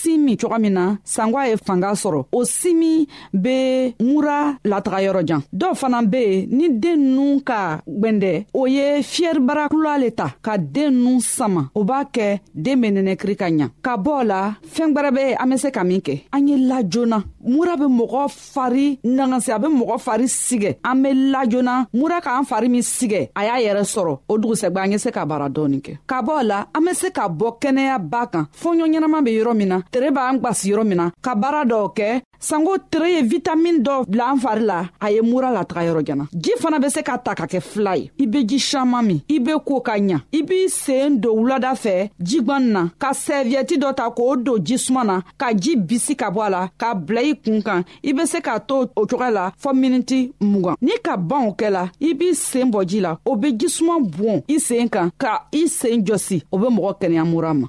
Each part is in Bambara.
sin min cogo min na sangwa ye fanga sɔrɔ o simi be mura lataga yɔrɔ jan dɔw fana be yen ni den nu ka gwɛndɛ o ye fiyɛribara kula le ta ka den nu sama o b'a kɛ den be nɛnɛkiri ka ɲa ka bɔ la fɛɛn gwɛrɛ be an be se ka min kɛ an ye la joona mura be mɔgɔ fari nangansi a bɛ mɔgɔ fari sigɛ an bɛ lajona mura k'an fari min sigɛ a y'a yɛrɛ sɔrɔ o dugusɛgba an ye se ka baara dɔɔni kɛ ka bɔ la an bɛ se ka bɔ kɛnɛya ba kan fɔɲɔ ɲɛnama bɛ yɔrɔ min na tere b'an gwasi yɔrɔ min na ka baara dɔw kɛ sanko tere ye vitamini dɔ bila an fari la a ye mura lataga yɔrɔ jana ji fana bɛ se ka ta ka kɛ fila ye i be ji saman min i be ko ka ɲa i b'i seen don wulada fɛ jigwan na ka sɛviyɛti dɔ ta k'o don jisuma na ka ji bisi ka bɔ a la k'a bila i kun kan i bɛ se k'a to o cogoya la fɔ miniti mugan ni ka ban o kɛla i b'i sen bɔ ji la o bɛ jisuma bon i sen kan ka i sen jɔsi o bɛ mɔgɔ kɛnɛya mura ma.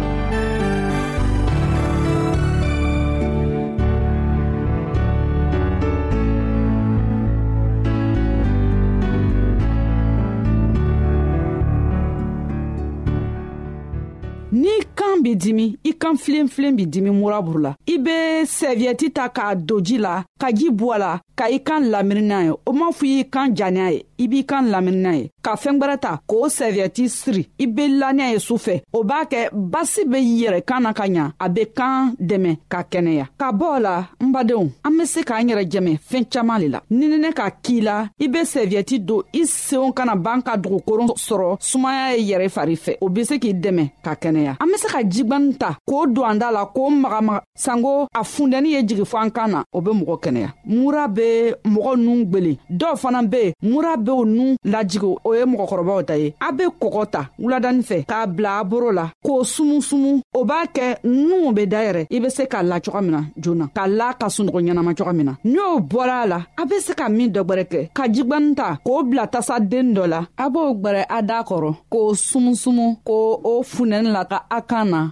b'i dimi i kan filen filen b'i dimi muraburu la i be sɛviyɛti ta k'a don ji la ka ji bɔ a la ka i kan lamini n'a ye o m'a fɔ i y'i kan ja n'a ye i b'i kan lamini n'a ye ka fɛɛn gwɛrɛ ta k'o sɛviyɛti siri i be la n'a ye su fɛ o b'a kɛ basi be yɛrɛ kan na ka ɲa a be kan dɛmɛ ka kɛnɛya ka bɔɔ la n badenw an be se k'an yɛrɛ jɛmɛ fɛɛn caaman le la nininɛ ka kii la i be sɛviyɛti don i seenw kana b'an ka dugukoron sɔrɔ sumaya ye yɛrɛ fari fɛ o be se k'i dɛmɛ ka kɛnɛya an be se ka jigwani ta k'o don an da la k'o magamaga sanko a fundɛni ye jigi fɔ an kan na o be mɔgɔ kɛnɛya mura be mɔgɔ nun gwelen dɔw fana be yen mura bew nun lajigi o ye mɔgɔkɔrɔbaw ta ye a be kɔgɔ ta wuladani fɛ k'a bila a boro la k'o sumusumu o b'a kɛ nunw be dayɛrɛ i be se k'a la coga min na joona k'a la ka sunɔgɔ ɲɛnama coga min na n'o bɔra a la a be se ka min dɔ gwɛrɛ kɛ ka jigwani ta k'o bila tasa den dɔ la a b'o gwɛrɛ a daa kɔrɔ k'o sumusumu k'o o funɛni la ka a kan na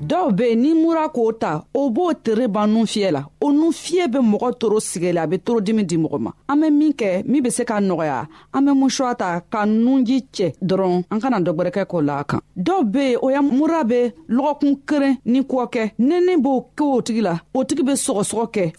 dɔw be yen ni mura k'o ta o b'o tere ban nun fiyɛ la o nun fiyɛ be mɔgɔ toro sigɛ la a be torodimi di mɔgɔ ma an be min kɛ min be se ka nɔgɔya an be musuwa ta ka nunji cɛ dɔrɔn an kana dɔgwɛrɛkɛ k'o la a kan dɔw be yen o ya mura be lɔgɔkun keren ni kɔɔ kɛ nɛnɛ b'o kɛ o tigi la o tigi be sɔgɔsɔgɔ kɛ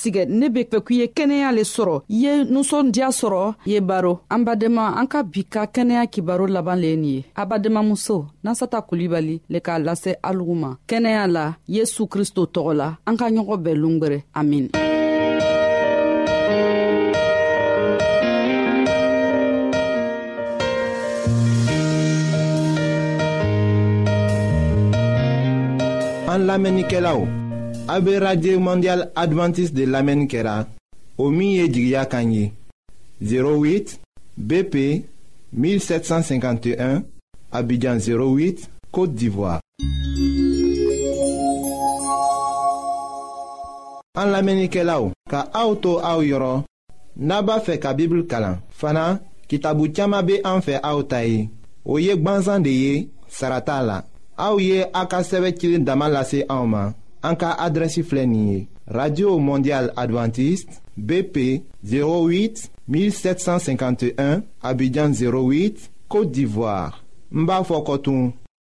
sigɛ ne be fɛ k'i ye kɛnɛya le sɔrɔ i ye nusɔndiya sɔrɔ i ye baro an badenma an ka bi ka kɛnɛya kibaro laban le ye nin ye abadenmamuso nasata kulibali le k'a lase alugu ma kɛnɛya la yesu kristo tɔgɔ la an ka ɲɔgɔn bɛɛ lungwɛrɛ amin an lamɛnnikɛlaw A bɛ arajo mɔndiyal adventiste de lamɛnni kɛra o min ye jigiya kan ye 08 BP 1751 Abidjan 08 Côte d'Ivoire. An lamɛnnikɛlaw ka aw to aw yɔrɔ. n'a b'a fɛ ka bibulu kalan fana kitabu caman bɛ an fɛ aw ta ye o ye gbansan de ye sara t'a la aw ye a ka sɛbɛn cili dama lase anw ma an ka adrɛsi filɛ nin ye radio mondial adventiste bp 08 1751 abidjan 08 côte d'ivoire n b'a fɔ kɔtun.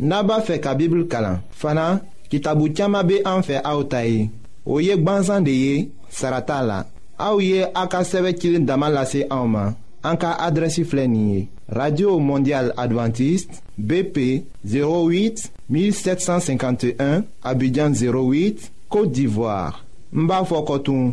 n'a b'a fɛ ka bibulu kalan fana kitabu caman bɛ an fɛ aw ta ye o ye gbansan de ye sara t'a la aw ye aw ka sɛbɛn cilen dama lase anw ma an ka adrɛsi filɛ nin ye radio mondial adventiste bp 08 1751 abidjan 08 côte d'ivoire n b'a fɔ kɔtun.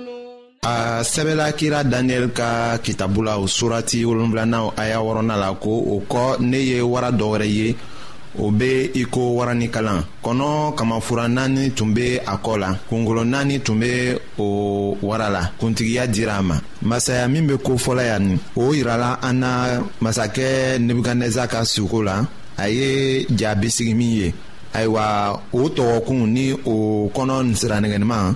a sɛbɛla kira daniyɛli ka kitabu la o surati wolonfilanaw a y'a wɔrɔna la ko o kɔ ne ye wara dɔ wɛrɛ ye o be i ko waranikalan kɔnɔ kamafura naani tun be a kɔ la kungolo naani tun be o wara la kuntigiya dira a ma masaya min be ko fɔlɔ yan nin o yirala an na masakɛ nebukadnɛza ka suko la a ye ja bisigi min ye ayiwa o tɔgɔkun ni o kɔnɔ siranɛgɛniman